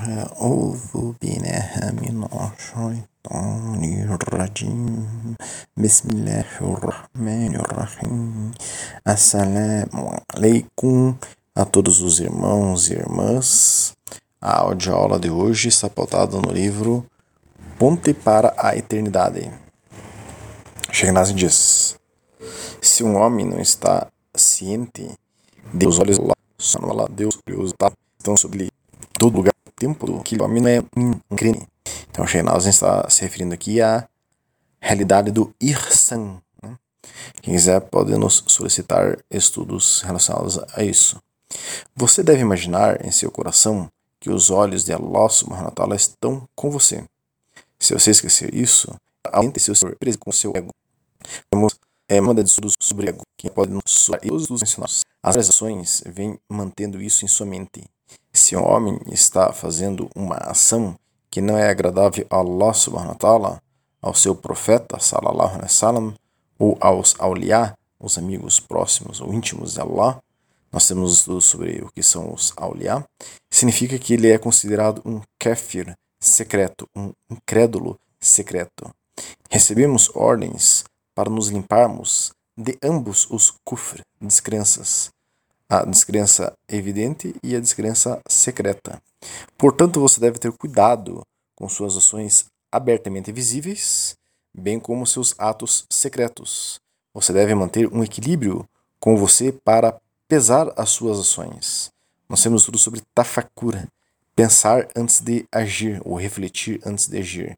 أعوذ بالله من الشيطان الرجيم بسم الله الرحمن الرحيم Assalamu alaikum a todos os irmãos e irmãs. A audioaula de hoje está pautada no livro Ponte para a Eternidade. Sheikh diz: Se um homem não está ciente de os olhos de Allah, Deus estão sobre ele todo lugar tempo que homem não é crime. Então, Sheikh está se referindo aqui à realidade do Irsan. Né? Quem quiser pode nos solicitar estudos relacionados a isso. Você deve imaginar em seu coração que os olhos de Allah subhanahu estão com você. Se você esquecer isso, aumente seu preso com seu ego. É, uma de estudos sobre ego, que pode nos todos os. As ações vêm mantendo isso em sua mente. Se um homem está fazendo uma ação que não é agradável a Allah subhanahu wa ta'ala, ao seu profeta sallallahu alaihi wasallam, ou aos awliya, os amigos próximos ou íntimos de Allah, nós temos estudos sobre o que são os awliya, significa que ele é considerado um kafir secreto, um incrédulo secreto. Recebemos ordens para nos limparmos de ambos os kufr, descrenças, a descrença evidente e a descrença secreta. Portanto, você deve ter cuidado com suas ações abertamente visíveis, bem como seus atos secretos. Você deve manter um equilíbrio com você para pesar as suas ações. Nós temos tudo sobre tafakura, pensar antes de agir ou refletir antes de agir.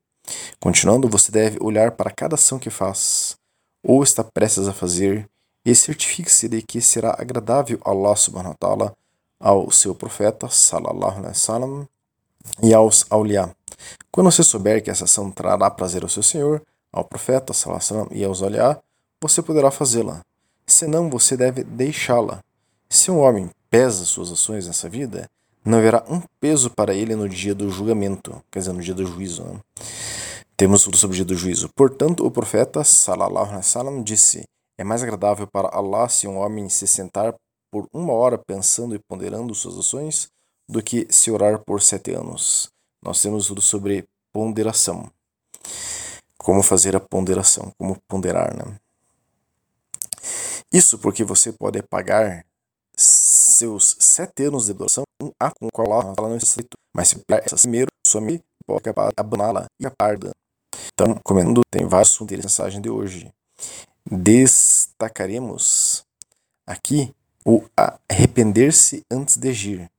Continuando, você deve olhar para cada ação que faz ou está prestes a fazer e certifique-se de que será agradável a Allah subhanahu wa ta'ala, ao seu profeta sallallahu alaihi wasallam e aos awliya. Quando você souber que essa ação trará prazer ao seu Senhor, ao profeta sallallahu alaihi wasallam e aos awliya, você poderá fazê-la. Senão você deve deixá-la. Se um homem pesa suas ações nessa vida, não haverá um peso para ele no dia do julgamento, quer dizer, no dia do juízo. Né? Temos tudo sobre o dia do juízo. Portanto, o profeta sallallahu alaihi wasallam disse: é mais agradável para Allah se um homem se sentar por uma hora pensando e ponderando suas ações do que se orar por sete anos. Nós temos tudo sobre ponderação. Como fazer a ponderação, como ponderar, né? Isso porque você pode pagar seus sete anos de duração um ato com qual não está mas se essa primeiro, sua mente pode abandoná-la e a parda. Então, comendo, tem vários assuntos da mensagem de hoje destacaremos aqui o arrepender-se antes de agir,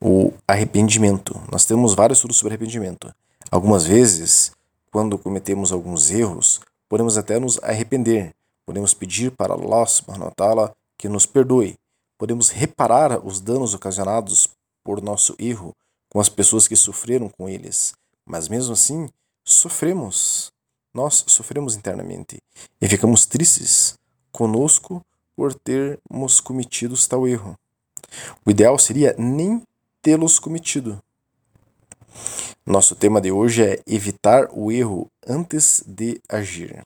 o arrependimento. Nós temos vários estudos sobre arrependimento. Algumas vezes, quando cometemos alguns erros, podemos até nos arrepender, podemos pedir para Allah subhanahu wa que nos perdoe, podemos reparar os danos ocasionados por nosso erro com as pessoas que sofreram com eles, mas mesmo assim sofremos nós sofremos internamente e ficamos tristes conosco por termos cometido tal erro. O ideal seria nem tê-los cometido. Nosso tema de hoje é evitar o erro antes de agir.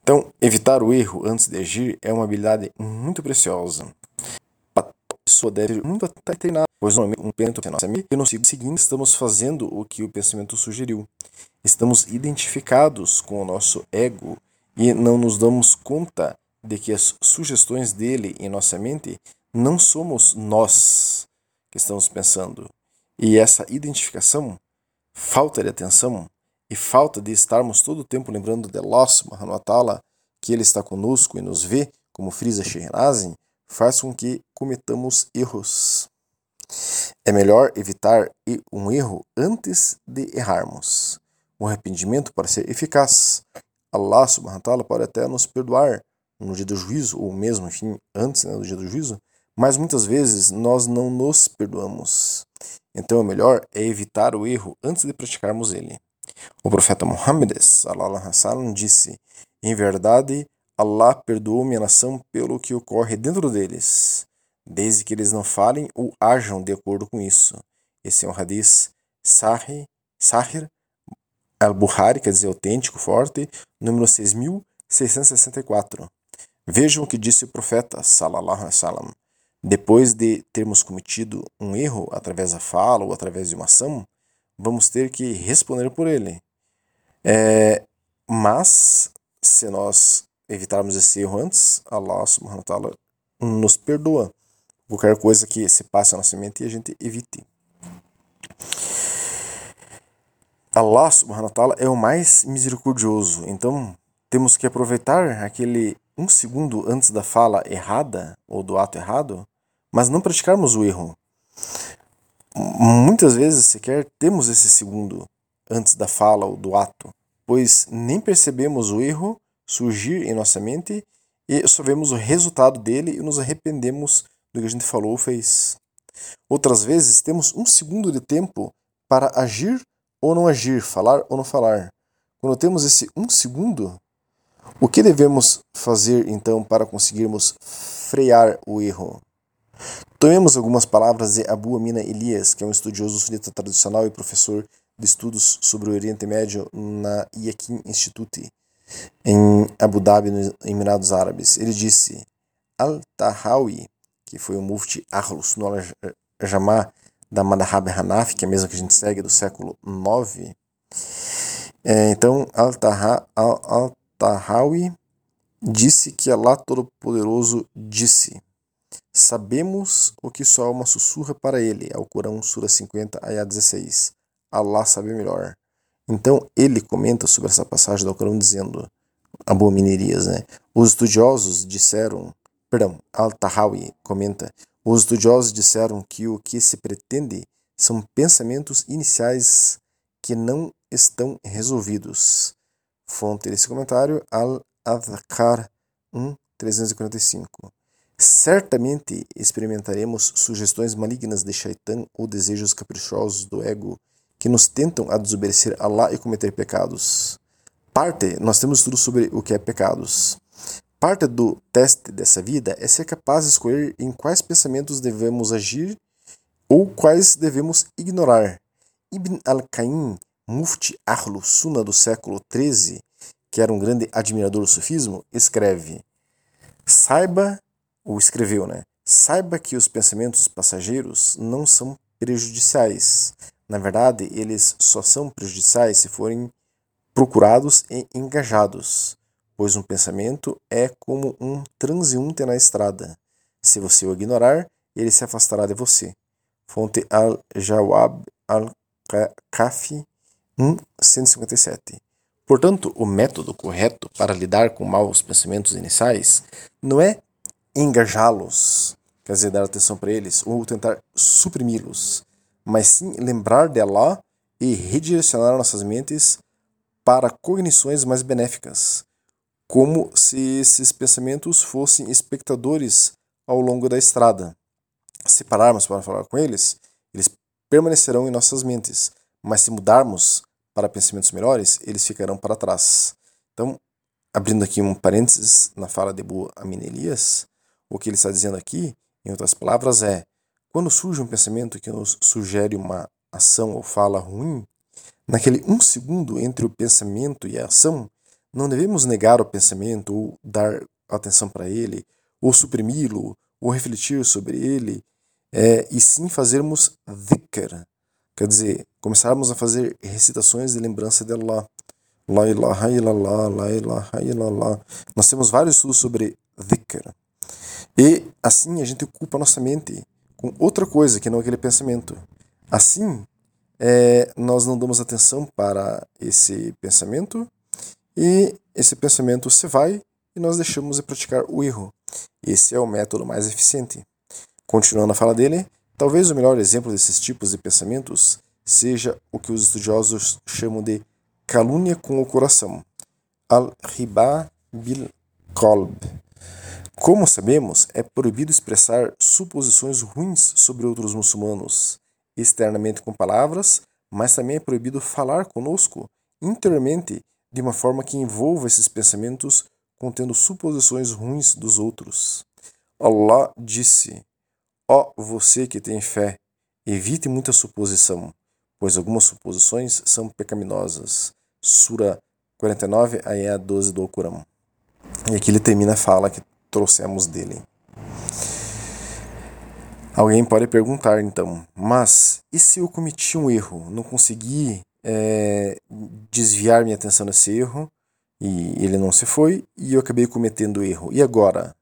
Então, evitar o erro antes de agir é uma habilidade muito preciosa. A pessoa deve muito estar treinada, pois um pensamento nossa e no seguinte estamos fazendo o que o pensamento sugeriu. Estamos identificados com o nosso ego e não nos damos conta de que as sugestões dele em nossa mente não somos nós que estamos pensando. E essa identificação, falta de atenção e falta de estarmos todo o tempo lembrando de Allah subhanahu que Ele está conosco e nos vê, como frisa Shehnazin, faz com que cometamos erros. É melhor evitar um erro antes de errarmos o arrependimento para ser eficaz. Allah subhanahu wa ta'ala pode até nos perdoar no dia do juízo, ou mesmo, enfim, antes né, do dia do juízo, mas muitas vezes nós não nos perdoamos. Então o melhor é evitar o erro antes de praticarmos ele. O profeta Muhammad disse: Em verdade, Allah perdoou minha nação pelo que ocorre dentro deles, desde que eles não falem ou ajam de acordo com isso. Esse é um hadith Sahih, Sahir Al-Bukhari, quer dizer autêntico, forte, número 6664. Vejam o que disse o profeta, sallallahu alaihi depois de termos cometido um erro através da fala ou através de uma ação, vamos ter que responder por ele. É, mas, se nós evitarmos esse erro antes, Allah subhanahu wa ta'ala nos perdoa. Qualquer coisa que se passe na nossa mente e a gente evite. Allah subhanahu wa ta'ala é o mais misericordioso. Então, temos que aproveitar aquele um segundo antes da fala errada ou do ato errado, mas não praticarmos o erro. Muitas vezes sequer temos esse segundo antes da fala ou do ato, pois nem percebemos o erro surgir em nossa mente e só vemos o resultado dele e nos arrependemos do que a gente falou ou fez. Outras vezes temos um segundo de tempo para agir ou não agir, falar ou não falar. Quando temos esse um segundo, o que devemos fazer então para conseguirmos frear o erro? Tomemos algumas palavras de Abu Amina Elias, que é um estudioso sunita tradicional e professor de estudos sobre o Oriente Médio na Yakin Institute, em Abu Dhabi, nos Emirados Árabes. Ele disse: Al-Tahawi, que foi o mufti Ahlus Jamá da Madhab Hanafi, que é a mesma que a gente segue do século IX. É, então, Al-Tahawi Al disse que Allah Todo-Poderoso disse: Sabemos o que sua alma sussurra para ele. Ao Corão, Sura 50, Ayah 16. Allah sabe melhor. Então ele comenta sobre essa passagem do Alcorão dizendo, abominerias, né? Os estudiosos disseram, perdão, Al-Tahawi comenta, os estudiosos disseram que o que se pretende são pensamentos iniciais que não estão resolvidos. Fonte desse comentário, Al-Adhkar 1, 345. Certamente experimentaremos sugestões malignas de Shaitan ou desejos caprichosos do ego que nos tentam a desobedecer a Allah e cometer pecados. Parte, nós temos estudo sobre o que é pecados. Parte do teste dessa vida é ser capaz de escolher em quais pensamentos devemos agir ou quais devemos ignorar. Ibn al-Qaim, mufti Ahlu Sunna do século XIII, que era um grande admirador do sufismo, escreve: Saiba, ou escreveu, né? Saiba que os pensamentos passageiros não são prejudiciais, na verdade, eles só são prejudiciais se forem procurados e engajados, pois um pensamento é como um transeunte na estrada. Se você o ignorar, ele se afastará de você. Fonte Al-Jawab Al-Kafi 157. Portanto, o método correto para lidar com maus pensamentos iniciais não é engajá-los, quer dizer, dar atenção para eles, ou tentar suprimi-los mas sim lembrar de Allah e redirecionar nossas mentes para cognições mais benéficas, como se esses pensamentos fossem espectadores ao longo da estrada. Se pararmos para falar com eles, eles permanecerão em nossas mentes, mas se mudarmos para pensamentos melhores, eles ficarão para trás. Então, abrindo aqui um parênteses na fala de Abu Amin Elias, o que ele está dizendo aqui, em outras palavras, é quando surge um pensamento que nos sugere uma ação ou fala ruim, naquele um segundo entre o pensamento e a ação, não devemos negar o pensamento ou dar atenção para ele, ou suprimi-lo, ou refletir sobre ele, é, e sim fazermos dhikr, quer dizer, começarmos a fazer recitações de lembrança de Allah. La ilaha illallah, la ilaha illallah. Nós temos vários estudos sobre dhikr. E assim a gente ocupa a nossa mente com outra coisa que não aquele pensamento. Assim, é, nós não damos atenção para esse pensamento e esse pensamento se vai e nós deixamos de praticar o erro. Esse é o método mais eficiente. Continuando a fala dele, talvez o melhor exemplo desses tipos de pensamentos seja o que os estudiosos chamam de calúnia com o coração, al-riba bil qalb, como sabemos, é proibido expressar suposições ruins sobre outros muçulmanos, externamente com palavras, mas também é proibido falar conosco interiormente de uma forma que envolva esses pensamentos contendo suposições ruins dos outros. Allah disse: Ó oh, você que tem fé, evite muita suposição, pois algumas suposições são pecaminosas. Sura 49, ayah 12 do Alcorão. E aqui ele termina a fala que trouxemos dele. Alguém pode perguntar então, mas e se eu cometi um erro, não consegui é, desviar minha atenção desse erro e ele não se foi e eu acabei cometendo erro. E agora?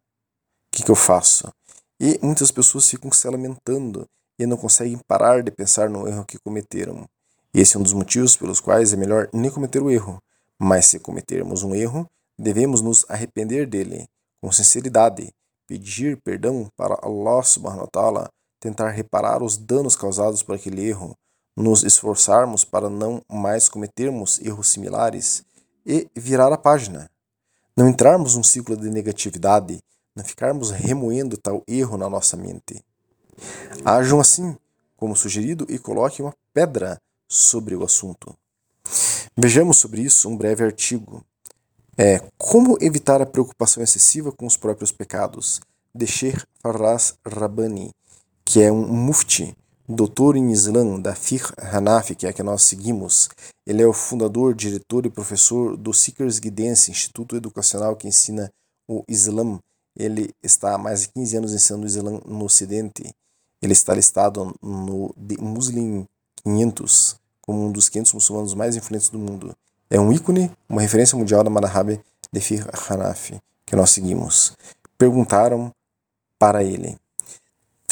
O que, que eu faço? E muitas pessoas ficam se lamentando e não conseguem parar de pensar no erro que cometeram. Esse é um dos motivos pelos quais é melhor nem cometer o erro. Mas se cometermos um erro, devemos nos arrepender dele com sinceridade pedir perdão para Allah subhanahu wa ta'ala, tentar reparar os danos causados por aquele erro, nos esforçarmos para não mais cometermos erros similares e virar a página. Não entrarmos num ciclo de negatividade, não ficarmos remoendo tal erro na nossa mente. Ajam assim, como sugerido, e coloquem uma pedra sobre o assunto. Vejamos sobre isso um breve artigo é Como evitar a preocupação excessiva com os próprios pecados, de Sheikh Farras Rabbani, que é um mufti, doutor em Islã da Fiqh Hanafi, que é a que nós seguimos. Ele é o fundador, diretor e professor do Seekers Guidance, instituto educacional que ensina o Islã. Ele está há mais de 15 anos ensinando o Islã no Ocidente. Ele está listado no The Muslim 500 como um dos 500 muçulmanos mais influentes do mundo é um ícone, uma referência mundial da Madhhab de Fiqh Hanafi, que nós seguimos. Perguntaram para ele: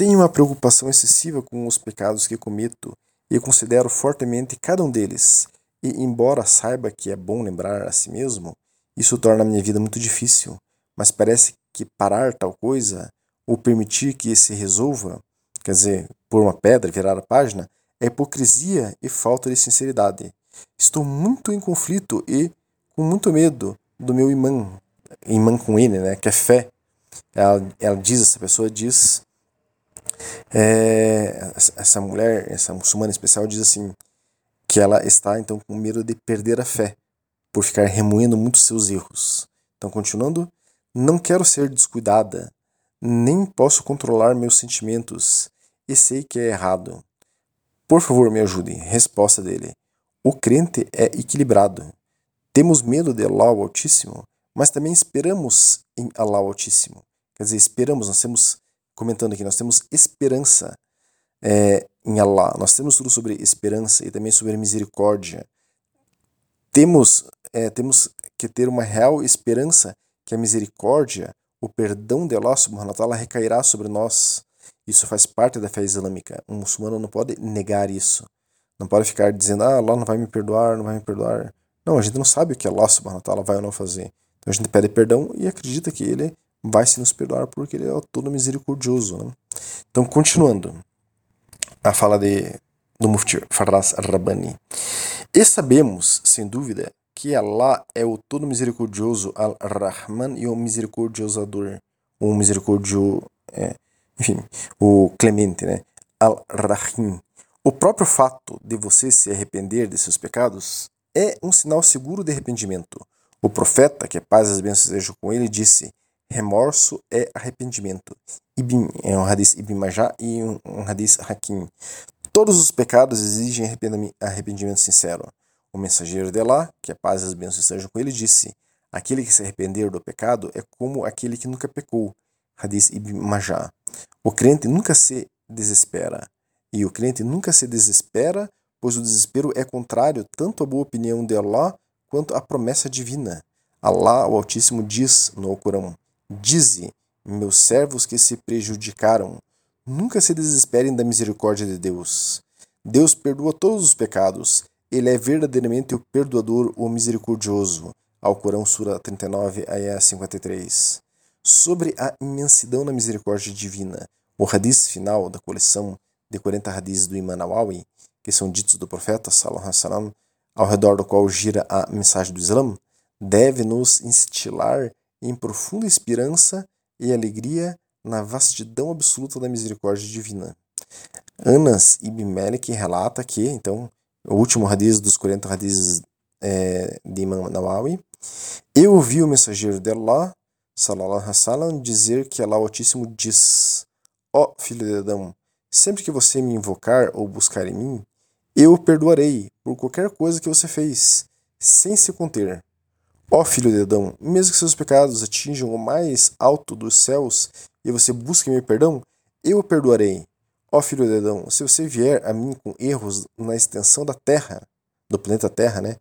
Tenho uma preocupação excessiva com os pecados que cometo e considero fortemente cada um deles. E, embora saiba que é bom lembrar a si mesmo, isso torna a minha vida muito difícil. Mas parece que parar tal coisa, ou permitir que se resolva, quer dizer, por uma pedra, virar a página, é hipocrisia e falta de sinceridade. Estou muito em conflito e com muito medo do meu imã, imã com ele, né, que é fé. Ela, ela diz, essa pessoa diz, é, essa mulher, essa muçulmana especial diz assim, que ela está então com medo de perder a fé, por ficar remoendo muitos seus erros. Então, continuando, não quero ser descuidada, nem posso controlar meus sentimentos, e sei que é errado. Por favor, me ajude. Resposta dele. O crente é equilibrado. Temos medo de Allah Altíssimo, mas também esperamos em Allah Altíssimo. Quer dizer, esperamos, nós temos, comentando aqui, nós temos esperança é, em Allah. Nós temos tudo sobre esperança e também sobre misericórdia. Temos, é, temos que ter uma real esperança que a misericórdia, o perdão de Allah subhanahu wa ta'ala recairá sobre nós. Isso faz parte da fé islâmica. Um muçulmano não pode negar isso. Não pode ficar dizendo, ah, Allah não vai me perdoar, não vai me perdoar. Não, a gente não sabe o que Allah subhanahu wa ta'ala vai ou não fazer. Então a gente pede perdão e acredita que ele vai se nos perdoar porque ele é todo misericordioso. Né? Então, continuando a fala de, do Mufti Faraz Rabbani. E sabemos, sem dúvida, que Allah é o todo misericordioso Al-Rahman e o misericordiosador, o misericordioso, é, enfim, o clemente, né? Al-Rahim, o próprio fato de você se arrepender de seus pecados é um sinal seguro de arrependimento. O profeta, que a paz e as bênçãos sejam com ele, disse: remorso é arrependimento. Ibn, é um hadith Ibn Majah e um, um hadith Hakim. Todos os pecados exigem arrependimento sincero. O mensageiro de Allah, que a paz e as bênçãos sejam com ele, disse: Aquele que se arrepender do pecado é como aquele que nunca pecou. Hadith Ibn Majah. O crente nunca se desespera. E o crente nunca se desespera, pois o desespero é contrário tanto à boa opinião de Allah quanto à promessa divina. Allah, o Altíssimo, diz no Alcorão: Dize, meus servos que se prejudicaram, nunca se desesperem da misericórdia de Deus. Deus perdoa todos os pecados. Ele é verdadeiramente o perdoador, o misericordioso. Alcorão, Sura 39, Ayah 53. Sobre a imensidão da misericórdia divina, o hadith final da coleção de 40 hadiths do Imam Nawawi, que são ditos do profeta, sallallahu ao redor do qual gira a mensagem do Islã, deve nos instilar em profunda esperança e alegria na vastidão absoluta da misericórdia divina. Anas ibn Malik relata que, então, o último hadith dos 40 hadiths é, de Imam Nawawi, eu ouvi o mensageiro de Allah, sallallahu alaihi dizer que Allah Altíssimo diz, ó oh, filho de Adão, Sempre que você me invocar ou buscar em mim, eu perdoarei por qualquer coisa que você fez, sem se conter. Ó filho de Adão, mesmo que seus pecados atinjam o mais alto dos céus e você busque meu perdão, eu o perdoarei. Ó filho de Adão, se você vier a mim com erros na extensão da Terra, do planeta Terra, né?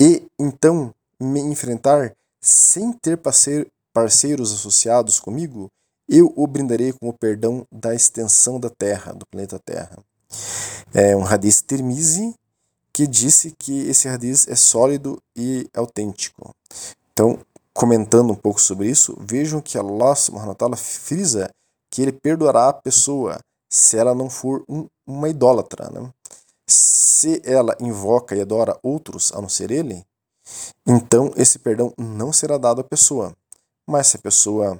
E então me enfrentar sem ter parceiros associados comigo, eu o brindarei com o perdão da extensão da Terra, do planeta Terra. É um hadith Tirmizi que disse que esse hadith é sólido e autêntico. Então, comentando um pouco sobre isso, vejam que Allah subhanahu wa frisa que ele perdoará a pessoa se ela não for um, uma idólatra. Né? Se ela invoca e adora outros a não ser ele, então esse perdão não será dado à pessoa. Mas se a pessoa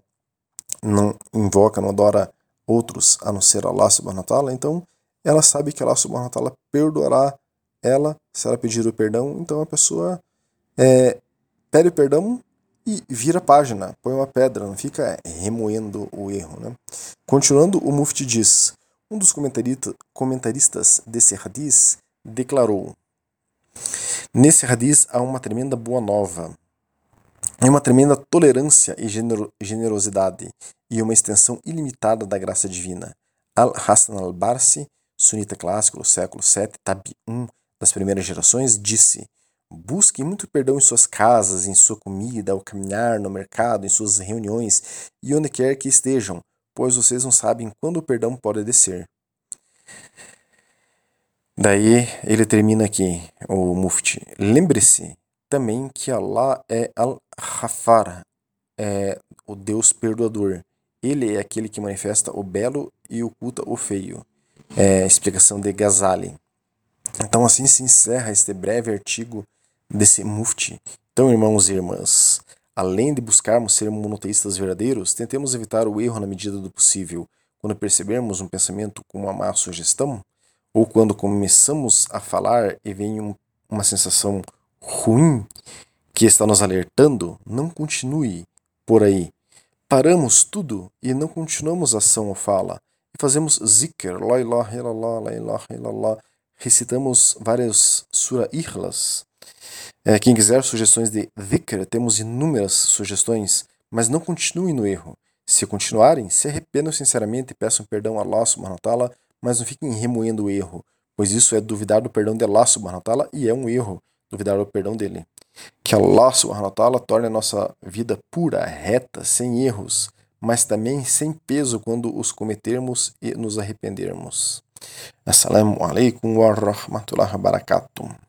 não invoca, não adora outros a não ser Allah subhanahu wa então ela sabe que Allah subhanahu wa perdoará ela se ela pedir o perdão. Então a pessoa é, pede perdão e vira a página, põe uma pedra, não fica remoendo o erro. Né? Continuando, o Mufti diz: um dos comentaristas desse hadith declarou: Nesse hadith há uma tremenda boa nova, e uma tremenda tolerância e generosidade, e uma extensão ilimitada da graça divina. Al-Hassan al-Barsi, sunita clássico do século VII, Tabi 1 das primeiras gerações, disse: Busquem muito perdão em suas casas, em sua comida, ao caminhar no mercado, em suas reuniões e onde quer que estejam, pois vocês não sabem quando o perdão pode descer. Daí ele termina aqui, o Mufti. Lembre-se também que Allah é Al-Hafar, é o Deus perdoador. Ele é aquele que manifesta o belo e oculta o feio. É, explicação de Ghazali. Então assim se encerra este breve artigo desse mufti. Então, irmãos e irmãs, além de buscarmos ser monoteístas verdadeiros, tentemos evitar o erro na medida do possível. Quando percebermos um pensamento com uma má sugestão, ou quando começamos a falar e vem um, uma sensação ruim que está nos alertando, não continue por aí. Paramos tudo e não continuamos ação ou fala. E fazemos zikr, la ilaha illallah, la ilaha illallah. Recitamos várias surah ihlas, é, quem quiser sugestões de dhikr, temos inúmeras sugestões, mas não continuem no erro. Se continuarem, se arrependam sinceramente e peçam perdão a Allah subhanahu wa ta'ala, mas não fiquem remoendo o erro, pois isso é duvidar do perdão de Allah subhanahu wa ta'ala e é um erro duvidar do perdão dele. Que Allah subhanahu wa ta'ala torne a nossa vida pura, reta, sem erros, mas também sem peso quando os cometermos e nos arrependermos. Assalamualaikum warahmatullahi wabarakatuh.